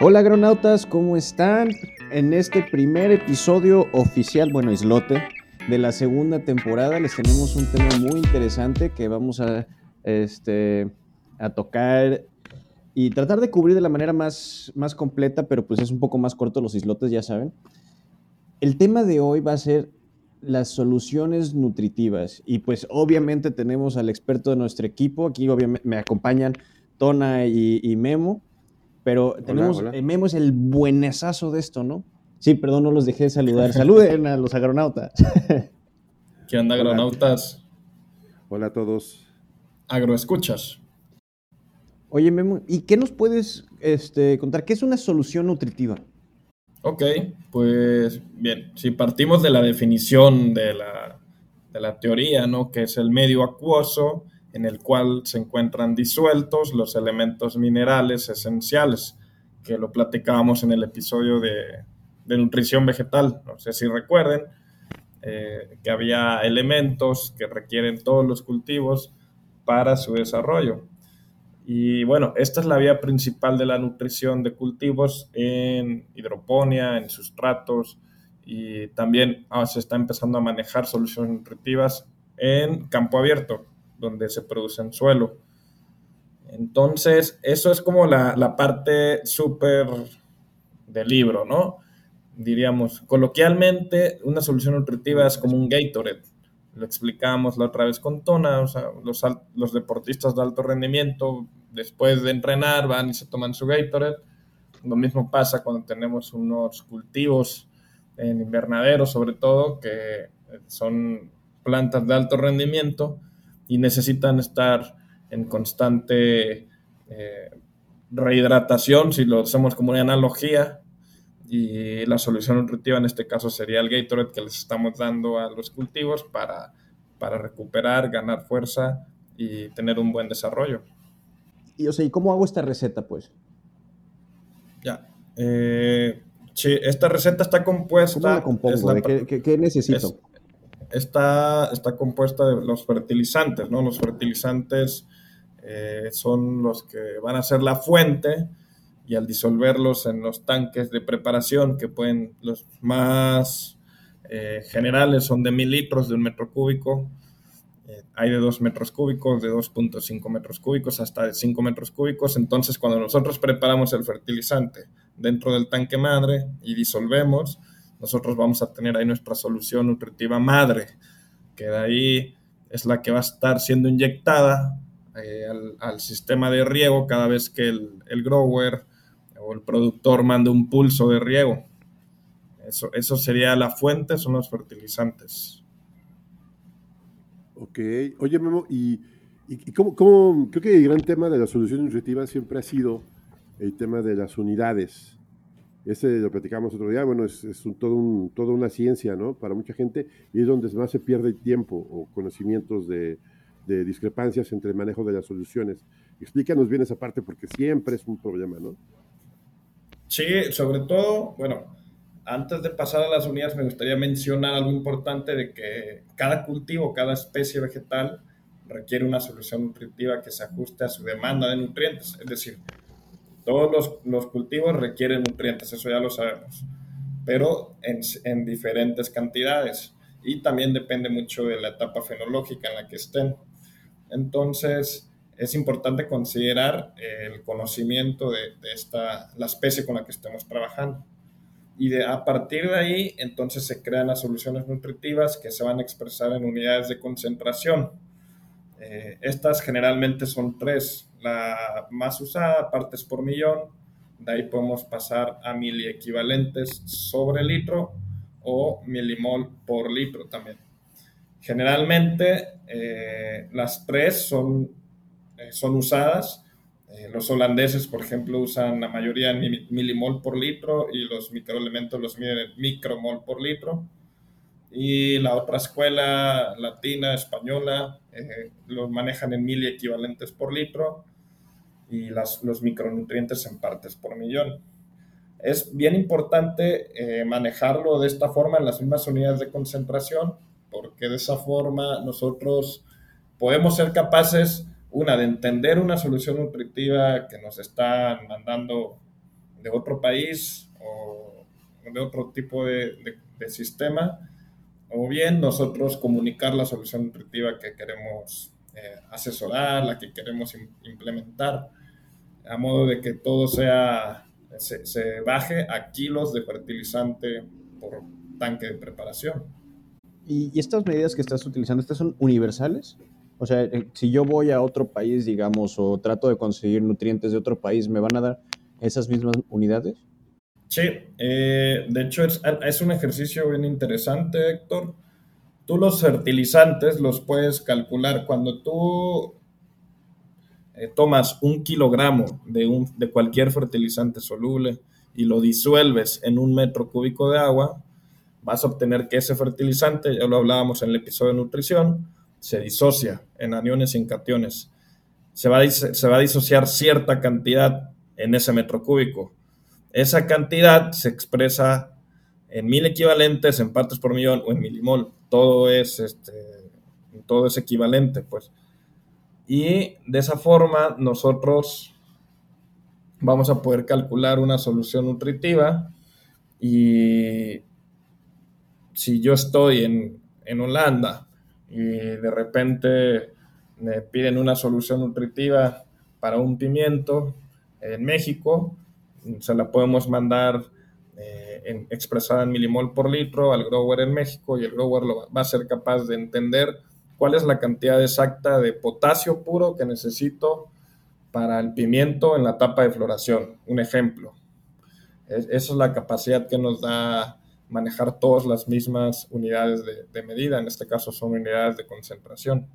Hola agronautas, ¿cómo están? En este primer episodio oficial, bueno, islote, de la segunda temporada les tenemos un tema muy interesante que vamos a, este, a tocar y tratar de cubrir de la manera más, más completa, pero pues es un poco más corto los islotes, ya saben. El tema de hoy va a ser las soluciones nutritivas y pues obviamente tenemos al experto de nuestro equipo, aquí obviamente me acompañan Tona y, Memo, pero tenemos, eh, Memo es el buenesazo de esto, ¿no? Sí, perdón, no los dejé de saludar. Saluden a los agronautas. ¿Qué onda, agronautas? Hola a todos. Agroescuchas. Oye, Memo, ¿y qué nos puedes este, contar? ¿Qué es una solución nutritiva? Ok, pues bien, si partimos de la definición de la, de la teoría, ¿no? Que es el medio acuoso en el cual se encuentran disueltos los elementos minerales esenciales, que lo platicábamos en el episodio de, nutrición vegetal. No sé si recuerden eh, que había elementos que requieren todos los cultivos para su desarrollo. Y bueno, esta es la vía principal de la nutrición de cultivos en hidroponía, en sustratos y también ah, se está empezando a manejar soluciones nutritivas en campo abierto, donde se produce en suelo. Entonces, eso es como la, la parte súper del libro, ¿no? Diríamos, coloquialmente, una solución nutritiva es como un Gatorade lo explicamos la otra vez con Tona, o sea, los, los deportistas de alto rendimiento, después de entrenar, van y se toman su Gatorade. Lo mismo pasa cuando tenemos unos cultivos en invernadero, sobre todo, que son plantas de alto rendimiento y necesitan estar en constante eh, rehidratación, si lo hacemos como una analogía, y la solución nutritiva en este caso sería el Gatorade que les estamos dando a los cultivos para, para recuperar, ganar fuerza y tener un buen desarrollo. Y o sea, ¿y cómo hago esta receta pues? Ya. Eh, sí, esta receta está compuesta. ¿Cómo la compongo? qué, necesito? Está, está compuesta de los fertilizantes, ¿no? Los fertilizantes eh, son los que van a ser la fuente y al disolverlos en los tanques de preparación, que pueden, los más eh, generales son de mil litros de un metro cúbico, eh, hay de dos metros cúbicos, de 2.5 metros cúbicos hasta de 5 metros cúbicos, entonces cuando nosotros preparamos el fertilizante dentro del tanque madre y disolvemos, nosotros vamos a tener ahí nuestra solución nutritiva madre, que de ahí es la que va a estar siendo inyectada eh, al, sistema de riego cada vez que el, el grower el productor manda un pulso de riego. Eso, eso sería la fuente, son los fertilizantes. Ok. Oye, Memo, y, y, cómo, creo que el gran tema de la solución nutritiva siempre ha sido el tema de las unidades. Ese lo platicamos otro día, bueno, es, todo toda una ciencia, ¿no? Para mucha gente, y es donde más se pierde tiempo o conocimientos de, de discrepancias entre el manejo de las soluciones. Explícanos bien esa parte porque siempre es un problema, ¿no? Sí, sobre todo, bueno, antes de pasar a las unidades me gustaría mencionar algo importante de que cada cultivo, cada especie vegetal requiere una solución nutritiva que se ajuste a su demanda de nutrientes. Es decir, todos los, los cultivos requieren nutrientes, eso ya lo sabemos, pero en, en, diferentes cantidades y también depende mucho de la etapa fenológica en la que estén. Entonces, es importante considerar el conocimiento de, esta, la especie con la que estemos trabajando. Y de, a partir de ahí, entonces se crean las soluciones nutritivas que se van a expresar en unidades de concentración. Eh, estas generalmente son tres. La más usada, partes por millón. De ahí podemos pasar a miliequivalentes sobre litro o milimol por litro también. Generalmente, eh, las tres son eh, son usadas. Eh, los holandeses, por ejemplo, usan la mayoría milimol por litro y los microelementos los miden micromol por litro. Y la otra escuela latina, española, eh, los manejan en mil equivalentes por litro y las, los micronutrientes en partes por millón. Es bien importante manejarlo de esta forma en las mismas unidades de concentración, porque de esa forma nosotros podemos ser capaces una, de entender una solución nutritiva que nos están mandando de otro país o de otro tipo de, de, sistema, o bien nosotros comunicar la solución nutritiva que queremos eh, asesorar, la que queremos implementar, a modo de que todo sea, se, se baje a kilos de fertilizante por tanque de preparación. ¿Y, estas medidas que estás utilizando, estas son universales? O sea, si yo voy a otro país, digamos, o trato de conseguir nutrientes de otro país, ¿me van a dar esas mismas unidades? Sí, eh, de hecho es, es, un ejercicio bien interesante, Héctor. Tú los fertilizantes los puedes calcular cuando tú eh, tomas un kilogramo de, un, de cualquier fertilizante soluble y lo disuelves en un metro cúbico de agua, vas a obtener que ese fertilizante, ya lo hablábamos en el episodio de nutrición, se disocia en aniones y en cationes. Se va, a, se va a disociar cierta cantidad en ese metro cúbico. Esa cantidad se expresa en mil equivalentes, en partes por millón o en milimol. Todo es, este, todo es equivalente, pues. Y de esa forma nosotros vamos a poder calcular una solución nutritiva. Y si yo estoy en, Holanda y de repente me piden una solución nutritiva para un pimiento en México, se la podemos mandar eh, expresada en milimol por litro al grower en México y el grower lo va a ser capaz de entender cuál es la cantidad exacta de potasio puro que necesito para el pimiento en la etapa de floración. Un ejemplo. esa es la capacidad que nos da manejar todas las mismas unidades de, medida, en este caso son unidades de concentración.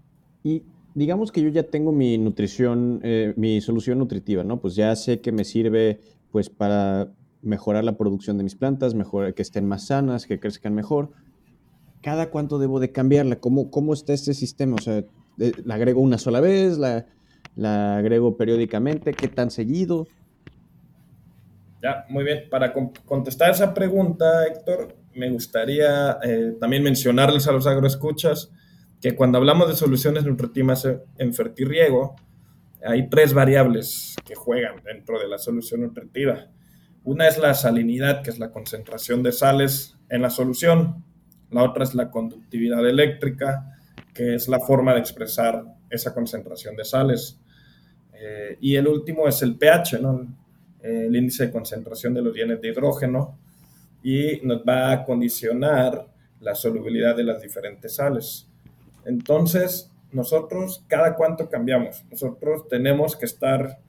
Y digamos que yo ya tengo mi nutrición, eh, mi solución nutritiva, ¿no? Pues ya sé que me sirve pues para mejorar la producción de mis plantas, mejor, que estén más sanas, que crezcan mejor. ¿Cada cuánto debo de cambiarla? ¿Cómo, cómo está este sistema? O sea, eh, ¿la agrego una sola vez? ¿La, agrego periódicamente? ¿Qué tan seguido? Ya, muy bien. Para contestar esa pregunta, Héctor, me gustaría eh, también mencionarles a los agroescuchas que cuando hablamos de soluciones nutritivas en fertirriego, hay tres variables que juegan dentro de la solución nutritiva. Una es la salinidad, que es la concentración de sales en la solución. La otra es la conductividad eléctrica, que es la forma de expresar esa concentración de sales. Eh, y el último es el pH, ¿no? el índice de concentración de los iones de hidrógeno y nos va a condicionar la solubilidad de las diferentes sales. Entonces, nosotros, ¿cada cuánto cambiamos? Nosotros tenemos que estar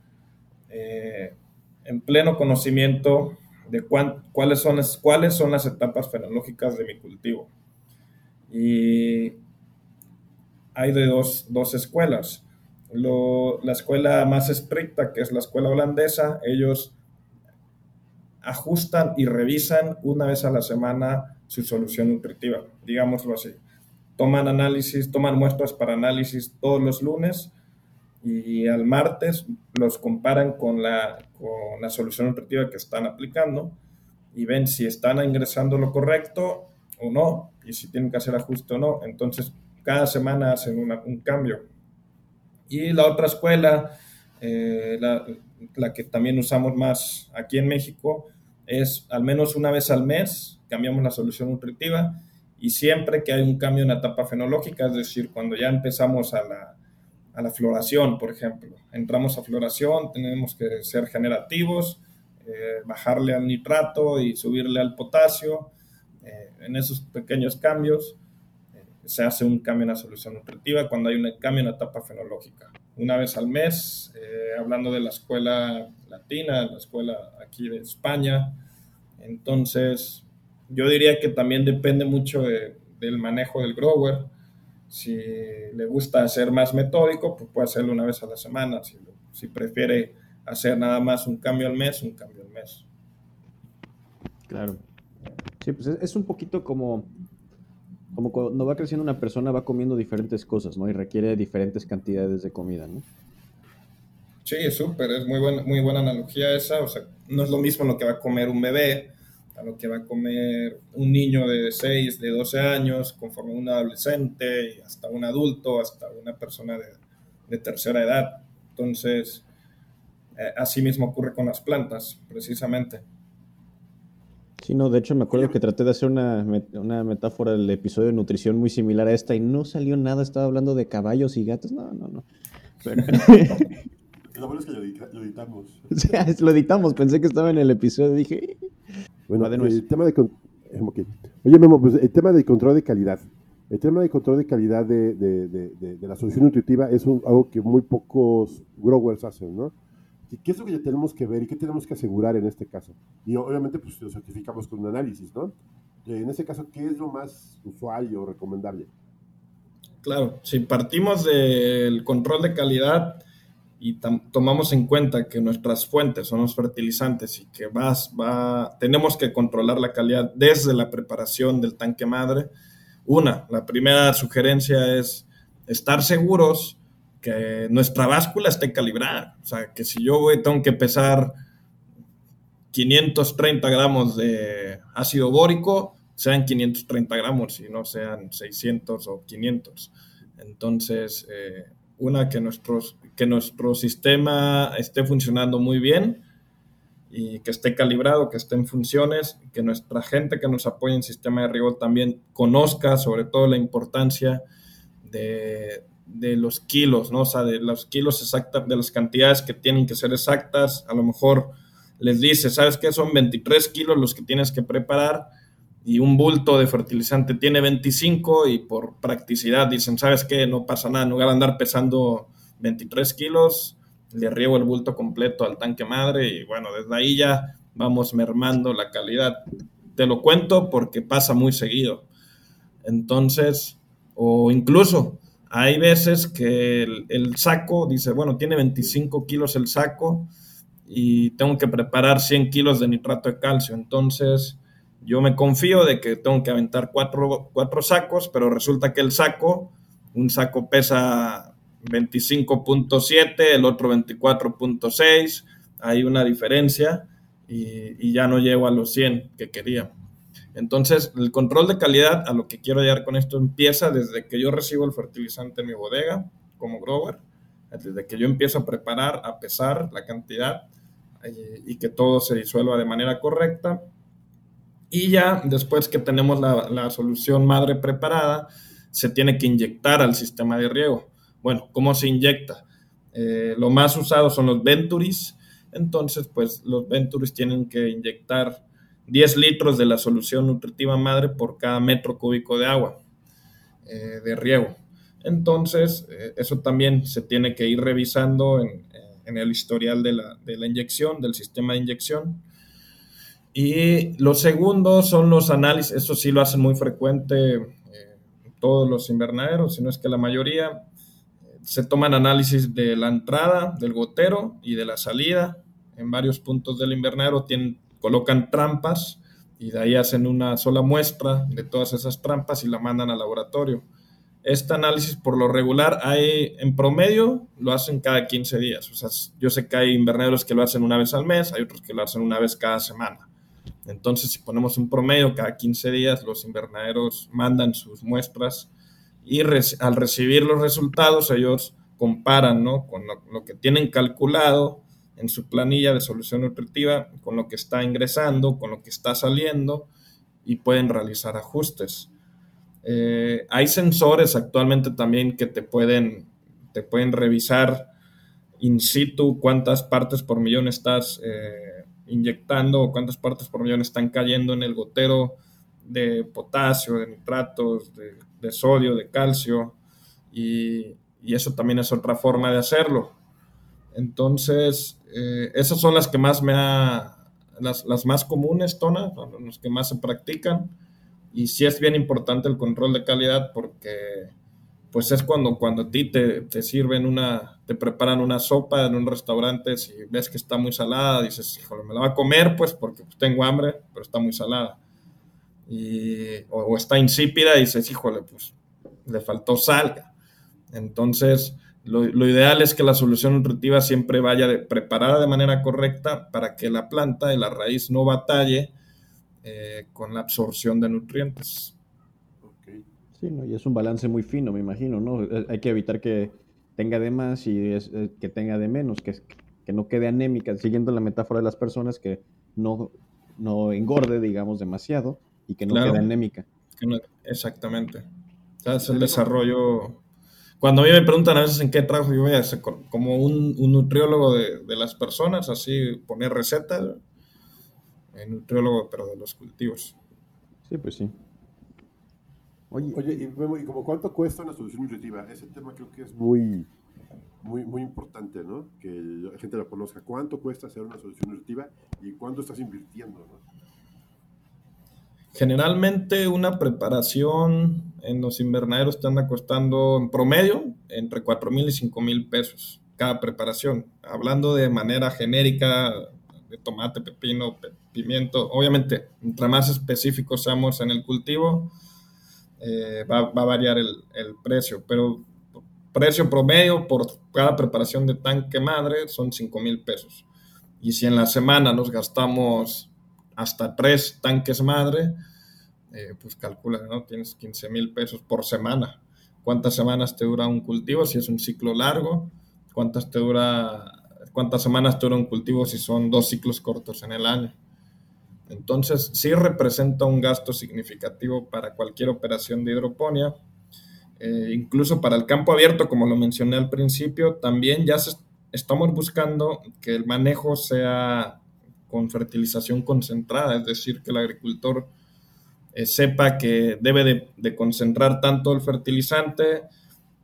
eh, en pleno conocimiento de cuáles, son las, cuáles son las etapas fenológicas de mi cultivo. Y hay de dos, dos escuelas la escuela más estricta, que es la escuela holandesa, ellos ajustan y revisan una vez a la semana su solución nutritiva, digámoslo así. Toman análisis, toman muestras para análisis todos los lunes y al martes los comparan con la, con la solución nutritiva que están aplicando y ven si están ingresando lo correcto o no y si tienen que hacer ajuste o no. Entonces, cada semana hacen un cambio. Y la otra escuela, eh, la, que también usamos más aquí en México, es al menos una vez al mes cambiamos la solución nutritiva y siempre que hay un cambio en la etapa fenológica, es decir, cuando ya empezamos a la, a la floración, por ejemplo, entramos a floración, tenemos que ser generativos, eh, bajarle al nitrato y subirle al potasio, eh, en esos pequeños cambios se hace un cambio en la solución nutritiva cuando hay un cambio en la etapa fenológica. Una vez al mes, eh, hablando de la escuela latina, la escuela aquí de España. Entonces, yo diría que también depende mucho del manejo del grower. Si le gusta ser más metódico, pues puede hacerlo una vez a la semana. Si, si prefiere hacer nada más un cambio al mes, un cambio al mes. Claro. Sí, pues es un poquito como como cuando va creciendo una persona va comiendo diferentes cosas, ¿no? Y requiere diferentes cantidades de comida, ¿no? Sí, es súper, es muy buena, muy buena analogía esa, o sea, no es lo mismo lo que va a comer un bebé a lo que va a comer un niño de 6, de 12 años, conforme un adolescente, hasta un adulto, hasta una persona de, de tercera edad. Entonces, eh, así mismo ocurre con las plantas, precisamente. Sí, no, de hecho me acuerdo que traté de hacer una, una, metáfora del episodio de nutrición muy similar a esta y no salió nada, estaba hablando de caballos y gatos, no, no, no. Lo bueno es que lo, editamos. lo editamos, pensé que estaba en el episodio, dije... Bueno, el tema de... Eh, Oye, Memo, pues el tema del control de calidad. El tema de control de calidad de, de, de, de la solución nutritiva es algo que muy pocos growers hacen, ¿no? ¿Qué es lo que tenemos que ver y qué tenemos que asegurar en este caso? Y obviamente, pues lo certificamos con un análisis, ¿no? En este caso, ¿qué es lo más usual o recomendable? Claro, si partimos del control de calidad y tomamos en cuenta que nuestras fuentes son los fertilizantes y que vas, va, tenemos que controlar la calidad desde la preparación del tanque madre, una, la primera sugerencia es estar seguros que nuestra báscula esté calibrada. O sea, que si yo voy, tengo que pesar 530 gramos de ácido bórico, sean 530 gramos y no sean 600 o 500. Entonces, eh, una, que, nuestros, que nuestro sistema esté funcionando muy bien y que esté calibrado, que esté en funciones, que nuestra gente que nos apoya en sistema de riego también conozca sobre todo la importancia de, de los kilos, ¿no? O sea, de los kilos exactos, de las cantidades que tienen que ser exactas. A lo mejor les dice, ¿sabes qué? Son 23 kilos los que tienes que preparar y un bulto de fertilizante tiene 25 y por practicidad dicen, ¿sabes qué? No pasa nada, en lugar de andar pesando 23 kilos, le riego el bulto completo al tanque madre y bueno, desde ahí ya vamos mermando la calidad. Te lo cuento porque pasa muy seguido. Entonces, o incluso hay veces que el, saco dice, bueno, tiene 25 kilos el saco y tengo que preparar 100 kilos de nitrato de calcio. Entonces, yo me confío de que tengo que aventar cuatro, cuatro sacos, pero resulta que el saco, un saco pesa 25.7, el otro 24.6, hay una diferencia y, ya no llego a los 100 que quería. Entonces, el control de calidad, a lo que quiero llegar con esto, empieza desde que yo recibo el fertilizante en mi bodega como grower, desde que yo empiezo a preparar, a pesar la cantidad eh, y que todo se disuelva de manera correcta. Y ya después que tenemos la, solución madre preparada, se tiene que inyectar al sistema de riego. Bueno, ¿cómo se inyecta? Eh, lo más usado son los Venturis. Entonces, pues los Venturis tienen que inyectar 10 litros de la solución nutritiva madre por cada metro cúbico de agua eh, de riego. Entonces, eh, eso también se tiene que ir revisando en, eh, el historial de la, inyección, del sistema de inyección. Y lo segundo son los análisis, eso sí lo hacen muy frecuente todos los invernaderos, si no es que la mayoría, se toman análisis de la entrada del gotero y de la salida en varios puntos del invernadero, tienen colocan trampas y de ahí hacen una sola muestra de todas esas trampas y la mandan al laboratorio. Este análisis por lo regular hay en promedio lo hacen cada 15 días. O sea, yo sé que hay invernaderos que lo hacen una vez al mes, hay otros que lo hacen una vez cada semana. Entonces, si ponemos un promedio cada 15 días, los invernaderos mandan sus muestras y al recibir los resultados ellos comparan ¿no? con lo que tienen calculado en su planilla de solución nutritiva con lo que está ingresando, con lo que está saliendo y pueden realizar ajustes. Eh, hay sensores actualmente también que te pueden, te pueden revisar in situ cuántas partes por millón estás eh, inyectando o cuántas partes por millón están cayendo en el gotero de potasio, de nitratos, de, sodio, de calcio y, eso también es otra forma de hacerlo. Entonces, eh, esas son las que más me ha, las, las más comunes, Tona, las que más se practican. Y sí es bien importante el control de calidad porque pues es cuando, cuando a ti te, te, sirven una, te preparan una sopa en un restaurante, si ves que está muy salada, dices, híjole, me la va a comer pues porque tengo hambre, pero está muy salada. Y, o, está insípida y dices, híjole, pues le faltó sal. Entonces, lo, ideal es que la solución nutritiva siempre vaya preparada de manera correcta para que la planta y la raíz no batalle eh, con la absorción de nutrientes. Sí, y es un balance muy fino, me imagino, ¿no? Eh, hay que evitar que tenga de más y eh, que tenga de menos, que, que no quede anémica, siguiendo la metáfora de las personas, que no, no engorde, digamos, demasiado y que no quede anémica. exactamente. O sea, es el desarrollo cuando a mí me preguntan a veces en qué trabajo yo voy a hacer, como un, nutriólogo de, las personas, así poner recetas, el nutriólogo, pero de los cultivos. Sí, pues sí. Oye, Oye y, como cuánto cuesta una solución nutritiva? Ese tema creo que es muy, muy, muy importante, ¿no? Que la gente lo conozca. ¿Cuánto cuesta hacer una solución nutritiva y cuánto estás invirtiendo, ¿no? Generalmente una preparación en los invernaderos te anda costando en promedio entre 4 mil y 5 mil pesos cada preparación. Hablando de manera genérica, de tomate, pepino, pimiento, obviamente, entre más específicos seamos en el cultivo, eh, va, a variar el, el, precio, pero precio promedio por cada preparación de tanque madre son 5 mil pesos. Y si en la semana nos gastamos hasta tres tanques madre, eh, pues calcula, ¿no? Tienes 15 mil pesos por semana. ¿Cuántas semanas te dura un cultivo si es un ciclo largo? ¿Cuántas, te dura, ¿Cuántas semanas te dura un cultivo si son dos ciclos cortos en el año? Entonces, sí representa un gasto significativo para cualquier operación de hidroponía. Eh, incluso para el campo abierto, como lo mencioné al principio, también ya estamos buscando que el manejo sea con fertilización concentrada, es decir, que el agricultor eh, sepa que debe de, concentrar tanto el fertilizante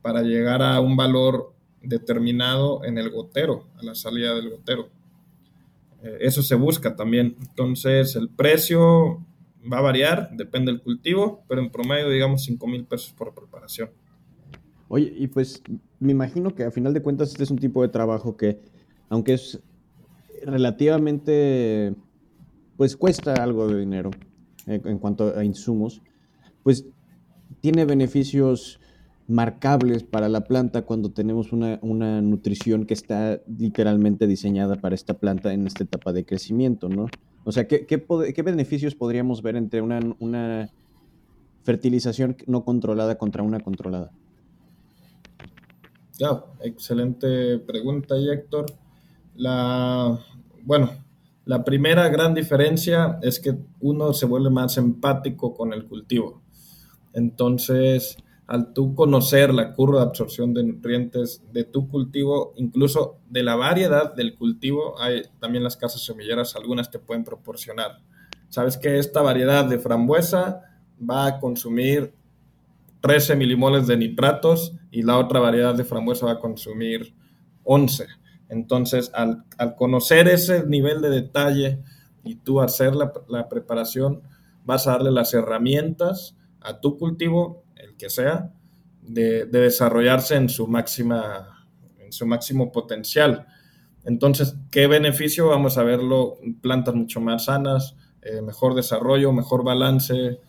para llegar a un valor determinado en el gotero, a la salida del gotero. Eh, eso se busca también. Entonces, el precio va a variar, depende del cultivo, pero en promedio, digamos, 5 mil pesos por preparación. Oye, y pues me imagino que a final de cuentas este es un tipo de trabajo que, aunque es relativamente, pues cuesta algo de dinero eh, en cuanto a insumos, pues tiene beneficios marcables para la planta cuando tenemos una, nutrición que está literalmente diseñada para esta planta en esta etapa de crecimiento, ¿no? O sea, ¿qué, qué, beneficios podríamos ver entre una, una fertilización no controlada contra una controlada? Ya, excelente pregunta, Héctor. La, bueno, la primera gran diferencia es que uno se vuelve más empático con el cultivo. Entonces, al tú conocer la curva de absorción de nutrientes de tu cultivo, incluso de la variedad del cultivo, hay también las casas semilleras, algunas te pueden proporcionar. Sabes que esta variedad de frambuesa va a consumir 13 milimoles de nitratos y la otra variedad de frambuesa va a consumir 11. Entonces, al, conocer ese nivel de detalle y tú hacer la, preparación, vas a darle las herramientas a tu cultivo, que sea, de, desarrollarse en su máxima, en su máximo potencial. Entonces, ¿qué beneficio? Vamos a verlo, plantas mucho más sanas, eh, mejor desarrollo, mejor balance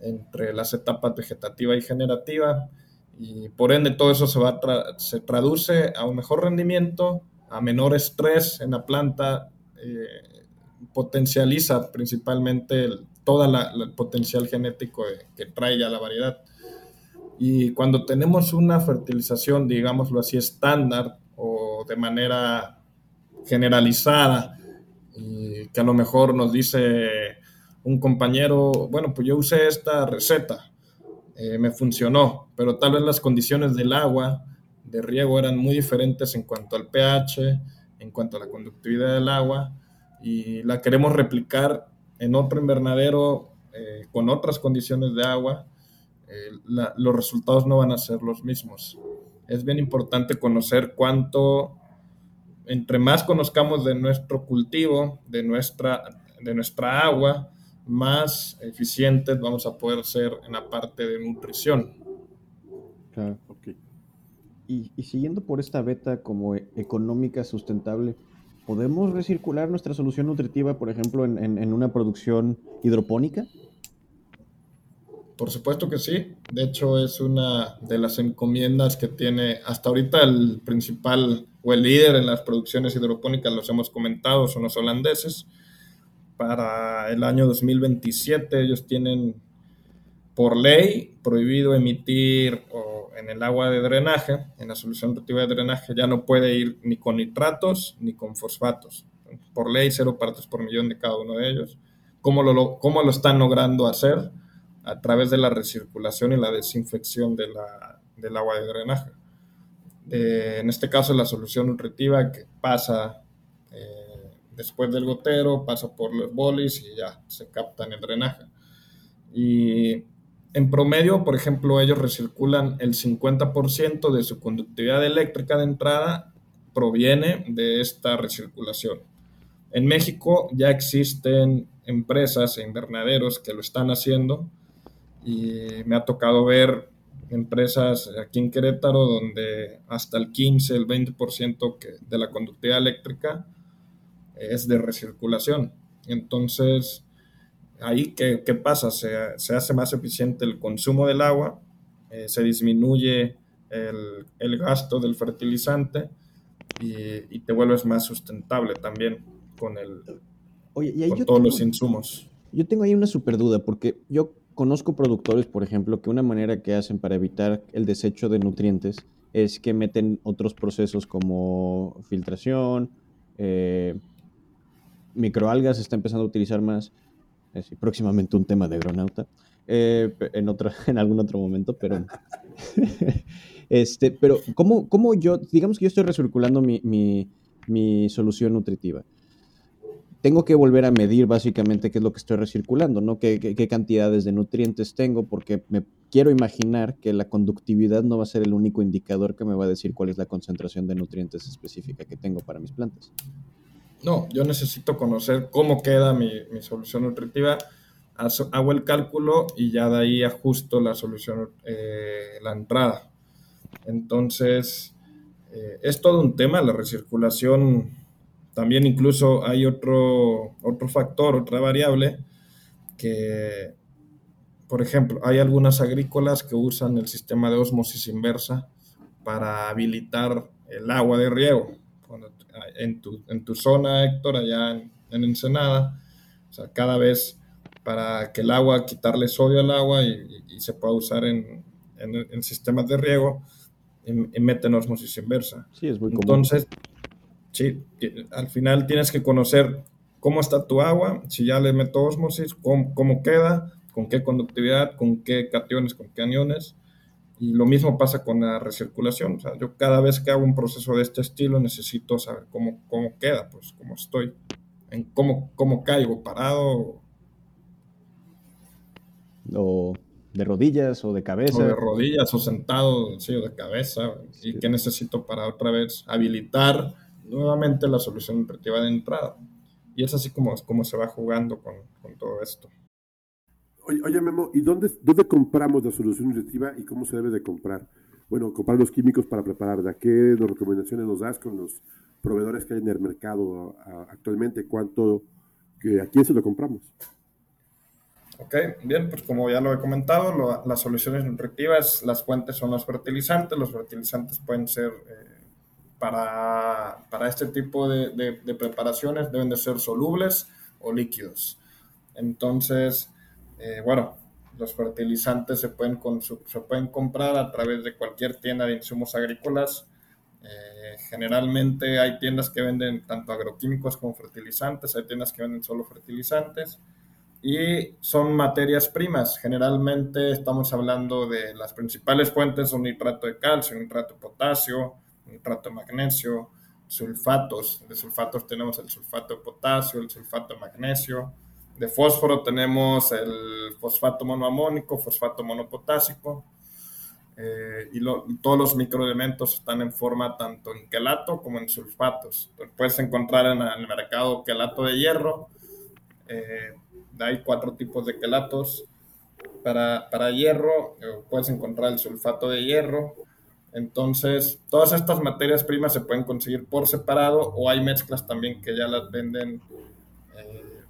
entre las etapas vegetativa y generativa, y por ende todo eso se, va se traduce a un mejor rendimiento, a menor estrés en la planta, eh, potencializa principalmente todo el potencial genético que trae ya la variedad. Y cuando tenemos una fertilización, digámoslo así, estándar o de manera generalizada, que a lo mejor nos dice un compañero, bueno, pues yo usé esta receta, eh, me funcionó, pero tal vez las condiciones del agua de riego eran muy diferentes en cuanto al pH, en cuanto a la conductividad del agua, y la queremos replicar en otro invernadero eh, con otras condiciones de agua, los resultados no van a ser los mismos. Es bien importante conocer cuánto, entre más conozcamos de nuestro cultivo, de nuestra, de nuestra agua, más eficientes vamos a poder ser en la parte de nutrición. Claro. Y, siguiendo por esta beta como e, económica sustentable, ¿podemos recircular nuestra solución nutritiva, por ejemplo, en, una producción hidropónica? Por supuesto que sí. De hecho, es una de las encomiendas que tiene hasta ahorita el principal o el líder en las producciones hidropónicas, los hemos comentado, son los holandeses. Para el año 2027 ellos tienen por ley prohibido emitir en el agua de drenaje, en la solución nutritiva de drenaje, ya no puede ir ni con nitratos ni con fosfatos. Por ley, cero partes por millón de cada uno de ellos. ¿Cómo lo, cómo lo están logrando hacer? A través de la recirculación y la desinfección de la, del agua de drenaje. en este caso, la solución nutritiva que pasa eh, después del gotero, pasa por los bolis y ya se capta en el drenaje. Y en promedio, por ejemplo, ellos recirculan el 50% de su conductividad eléctrica de entrada proviene de esta recirculación. En México ya existen empresas e invernaderos que lo están haciendo y me ha tocado ver empresas aquí en Querétaro donde hasta el 15, el 20% de la conductividad eléctrica es de recirculación. Entonces, ahí, ¿qué, pasa? Se, hace más eficiente el consumo del agua, eh, se disminuye el, gasto del fertilizante y, te vuelves más sustentable también con, el, con todos los insumos. Yo tengo ahí una super duda, porque yo conozco productores, por ejemplo, que una manera que hacen para evitar el desecho de nutrientes es que meten otros procesos como filtración, eh, microalgas está empezando a utilizar más, próximamente un tema de agronauta, eh, en, otro, en algún otro momento, pero... este, pero, ¿cómo, ¿cómo, yo, digamos que yo estoy recirculando mi, mi solución nutritiva? Tengo que volver a medir básicamente qué es lo que estoy recirculando, ¿no? Qué, cantidades de nutrientes tengo, porque me quiero imaginar que la conductividad no va a ser el único indicador que me va a decir cuál es la concentración de nutrientes específica que tengo para mis plantas. No, yo necesito conocer cómo queda mi, mi solución nutritiva, hago el cálculo y ya de ahí ajusto la solución, eh, la entrada. Entonces, eh, es todo un tema, la recirculación también incluso hay otro, otro factor, otra variable, que, por ejemplo, hay algunas agrícolas que usan el sistema de osmosis inversa para habilitar el agua de riego. en, tu, en tu zona, Héctor, allá en, Ensenada, o sea, cada vez para que el agua, quitarle sodio al agua y, se pueda usar en, en, sistemas de riego, meten osmosis inversa. Sí, es muy común. Entonces, Sí, al final tienes que conocer cómo está tu agua, si ya le meto osmosis, cómo, queda, con qué conductividad, con qué cationes, con qué aniones. Y lo mismo pasa con la recirculación. O sea, yo cada vez que hago un proceso de este estilo necesito saber cómo, cómo queda, pues cómo estoy, en cómo, cómo caigo, parado. O de rodillas o de cabeza. O de rodillas o sentado, sí, o de cabeza. Y qué necesito para otra vez habilitar nuevamente la solución nutritiva de entrada. Y es así como, como se va jugando con, con todo esto. Oye, Memo, ¿y dónde, dónde compramos la solución nutritiva y cómo se debe de comprar? Bueno, comprar los químicos para prepararla. ¿Qué recomendaciones nos das con los proveedores que hay en el mercado actualmente? ¿Cuánto, que, a quién se lo compramos? Ok, bien, pues como ya lo he comentado, las soluciones nutritivas, las fuentes son los fertilizantes. Los fertilizantes pueden ser eh, para, para este tipo de, preparaciones deben de ser solubles o líquidos. Entonces, eh, bueno, los fertilizantes se pueden, se pueden comprar a través de cualquier tienda de insumos agrícolas. Eh, generalmente hay tiendas que venden tanto agroquímicos como fertilizantes, hay tiendas que venden solo fertilizantes y son materias primas. Generalmente estamos hablando de las principales fuentes son nitrato de calcio, nitrato de potasio, nitrato de magnesio, sulfatos. De sulfatos tenemos el sulfato de potasio, el sulfato de magnesio. De fósforo tenemos el fosfato monoamónico, fosfato monopotásico. Eh, y todos los microelementos están en forma tanto en quelato como en sulfatos. puedes encontrar en, el mercado quelato de hierro. Eh, hay cuatro tipos de quelatos. Para, para hierro eh, puedes encontrar el sulfato de hierro, entonces, todas estas materias primas se pueden conseguir por separado o hay mezclas también que ya las venden, eh,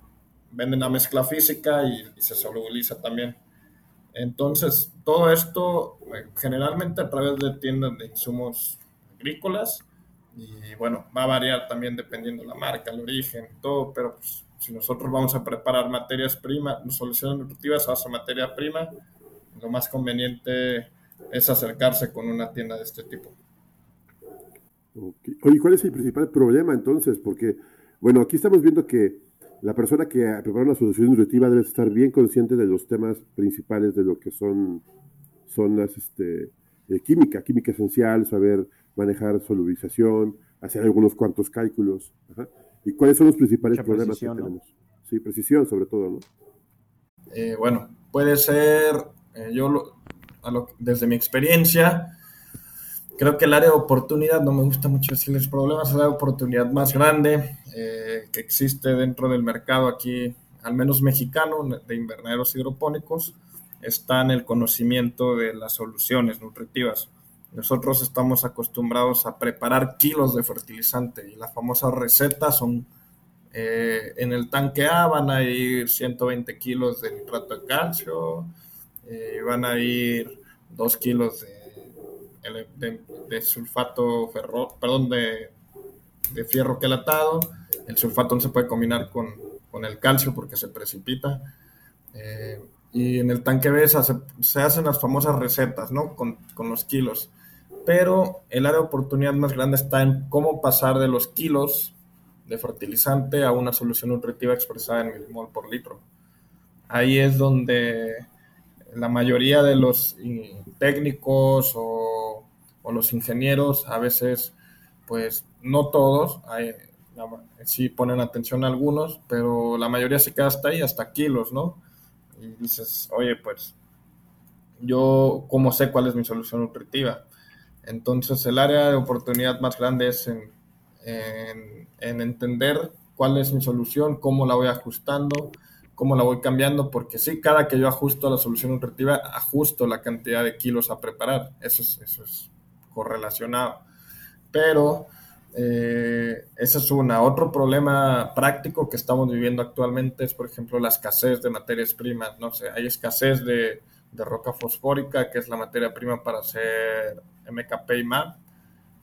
venden a mezcla física y, se solubiliza también. Entonces, todo esto eh, generalmente a través de tiendas de insumos agrícolas y bueno, va a variar también dependiendo la marca, el origen, todo, pero pues, si nosotros vamos a preparar materias primas, soluciones nutritivas a esa materia prima, lo más conveniente es acercarse con una tienda de este tipo. Oye, ¿cuál es el principal problema entonces? Porque, bueno, aquí estamos viendo que la persona que prepara una solución nutritiva debe estar bien consciente de los temas principales de lo que son, son las este, eh, química, química esencial, saber manejar solubilización, hacer algunos cuantos cálculos. ¿Y cuáles son los principales problemas que tenemos? Sí, precisión sobre todo, ¿no? Eh, bueno, puede ser, eh, yo desde mi experiencia, creo que el área de oportunidad, no me gusta mucho decirles problemas, es la oportunidad más grande eh, que existe dentro del mercado aquí, al menos mexicano, de invernaderos hidropónicos, está en el conocimiento de las soluciones nutritivas. Nosotros estamos acostumbrados a preparar kilos de fertilizante y las famosas recetas son eh, en el tanque A van a ir 120 kilos de nitrato de calcio, eh, van a ir 2 kilos de, sulfato ferro, perdón, de, fierro quelatado. El sulfato no se puede combinar con, el calcio porque se precipita. Eh, y en el tanque B se, hacen las famosas recetas, ¿no? Con, con, los kilos. Pero el área de oportunidad más grande está en cómo pasar de los kilos de fertilizante a una solución nutritiva expresada en milimol por litro. Ahí es donde la mayoría de los técnicos o, los ingenieros, a veces, pues no todos, sí ponen atención a algunos, pero la mayoría se queda hasta ahí, hasta kilos, ¿no? Y dices, oye, pues yo, ¿cómo sé cuál es mi solución nutritiva? Entonces, el área de oportunidad más grande es en, entender cuál es mi solución, cómo la voy ajustando, cómo la voy cambiando, porque sí, cada que yo ajusto la solución nutritiva, ajusto la cantidad de kilos a preparar. Eso es, eso es correlacionado. Pero eh, esa es una. Otro problema práctico que estamos viviendo actualmente es, por ejemplo, la escasez de materias primas. No sé, hay escasez de, de roca fosfórica, que es la materia prima para hacer MKP y MAP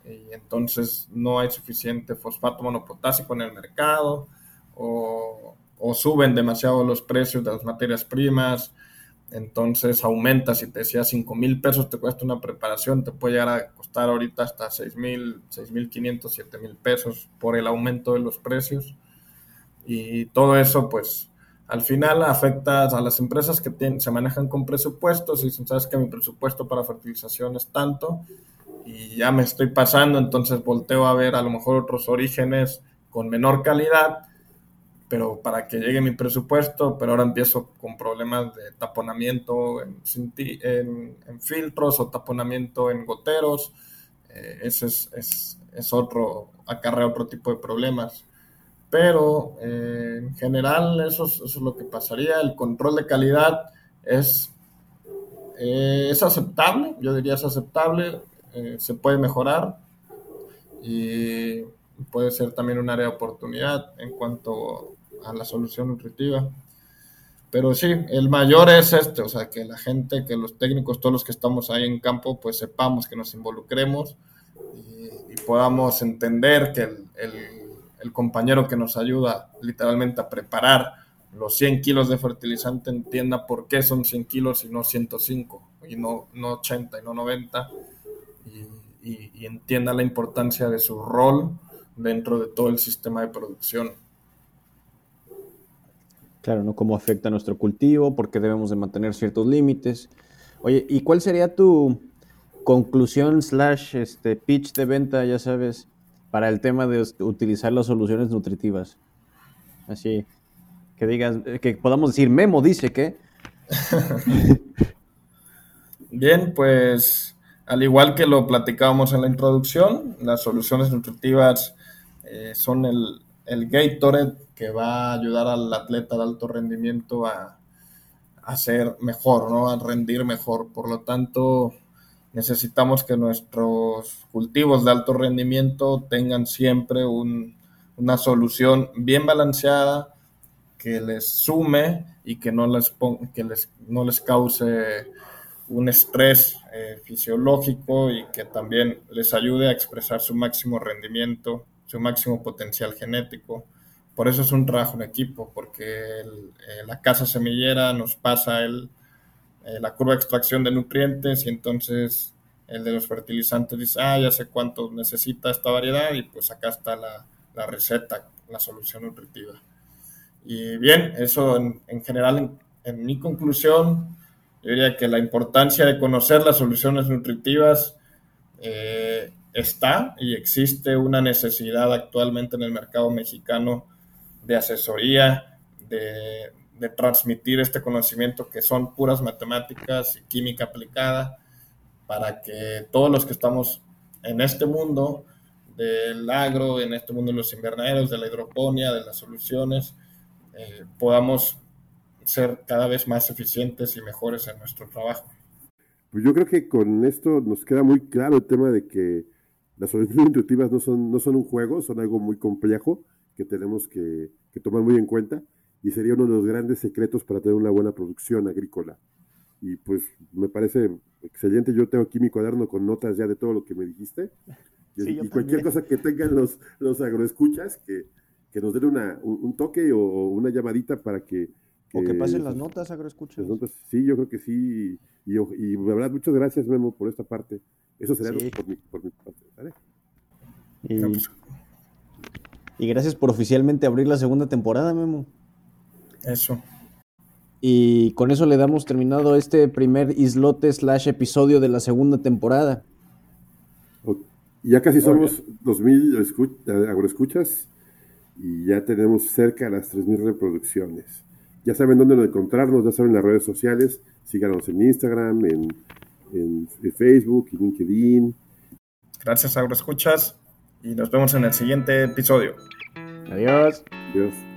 y entonces no hay suficiente fosfato monopotásico en el mercado o, suben demasiado los precios de las materias primas, entonces aumenta, si te decía 5 mil pesos te cuesta una preparación, te puede llegar a costar ahorita hasta 6 mil, 6 mil 500, 7 mil pesos por el aumento de los precios. Y todo eso pues al final afecta a las empresas que se manejan con presupuestos y dicen, sabes que mi presupuesto para fertilización es tanto y ya me estoy pasando, entonces volteo a ver a lo mejor otros orígenes con menor calidad, pero para que llegue mi presupuesto, pero ahora empiezo con problemas de taponamiento en, filtros o taponamiento en goteros, eh, ese es, es, otro, acarrea otro tipo de problemas. Pero eh, en general eso es, es, lo que pasaría, el control de calidad es, eh, es aceptable, yo diría es aceptable, se puede mejorar y puede ser también un área de oportunidad en cuanto a la solución nutritiva. Pero sí, el mayor es este, o sea, que la gente, que los técnicos, todos los que estamos ahí en campo, pues sepamos que nos involucremos y, podamos entender que el, el, el, compañero que nos ayuda literalmente a preparar los 100 kilos de fertilizante entienda por qué son 100 kilos y no 105, y no, no 80 y no 90 y, entienda la importancia de su rol dentro de todo el sistema de producción. Claro, ¿no? Cómo afecta nuestro cultivo, porque debemos de mantener ciertos límites. Oye, ¿y cuál sería tu conclusión slash este, pitch de venta, ya sabes, para el tema de utilizar las soluciones nutritivas? Así, que digas, que podamos decir, Memo dice que... Bien, pues al igual que lo platicábamos en la introducción, las soluciones nutritivas eh, son el, el Gatorade que va a ayudar al atleta de alto rendimiento a, ser mejor, ¿no? a rendir mejor. Por lo tanto, necesitamos que nuestros cultivos de alto rendimiento tengan siempre una solución bien balanceada que les sume y que no les, que les, no les cause un estrés eh, fisiológico y que también les ayude a expresar su máximo rendimiento, su máximo potencial genético. Por eso es un trabajo en equipo, porque eh, la casa semillera nos pasa el, eh, la curva de extracción de nutrientes y entonces el de los fertilizantes dice, ah, ya sé cuánto necesita esta variedad y pues acá está la, la receta, la solución nutritiva. Y bien, eso en, en general, en, mi conclusión, yo diría que la importancia de conocer las soluciones nutritivas eh, está y existe una necesidad actualmente en el mercado mexicano de asesoría, de, de transmitir este conocimiento que son puras matemáticas y química aplicada para que todos los que estamos en este mundo del agro, en este mundo de los invernaderos, de la hidroponía, de las soluciones, eh, podamos ser cada vez más eficientes y mejores en nuestro trabajo. Pues yo creo que con esto nos queda muy claro el tema de que las soluciones intuitivas no son, no son un juego, son algo muy complejo que tenemos que, que tomar muy en cuenta y sería uno de los grandes secretos para tener una buena producción agrícola. Y pues me parece excelente. Yo tengo aquí mi cuaderno con notas ya de todo lo que me dijiste. Sí, y, cualquier cosa que tengan los, los agroescuchas, que, que nos den una, un, un, toque o una llamadita para que... que o que pasen las notas agroescuchas. Las notas, sí, yo creo que sí. Y, y, la verdad, muchas gracias, Memo, por esta parte. Eso sería sí. por, mi, por mi parte. ¿vale? Y, y gracias por oficialmente abrir la segunda temporada, Memo. Eso. Y con eso le damos terminado este primer islote slash episodio de la segunda temporada. Ya casi somos 2.000 agroescuchas y ya tenemos cerca de las 3.000 reproducciones. Ya saben dónde encontrarnos, ya saben las redes sociales. Síganos en Instagram, en, en, en Facebook, en LinkedIn. Gracias, agroescuchas, y nos vemos en el siguiente episodio. Adiós. Adiós.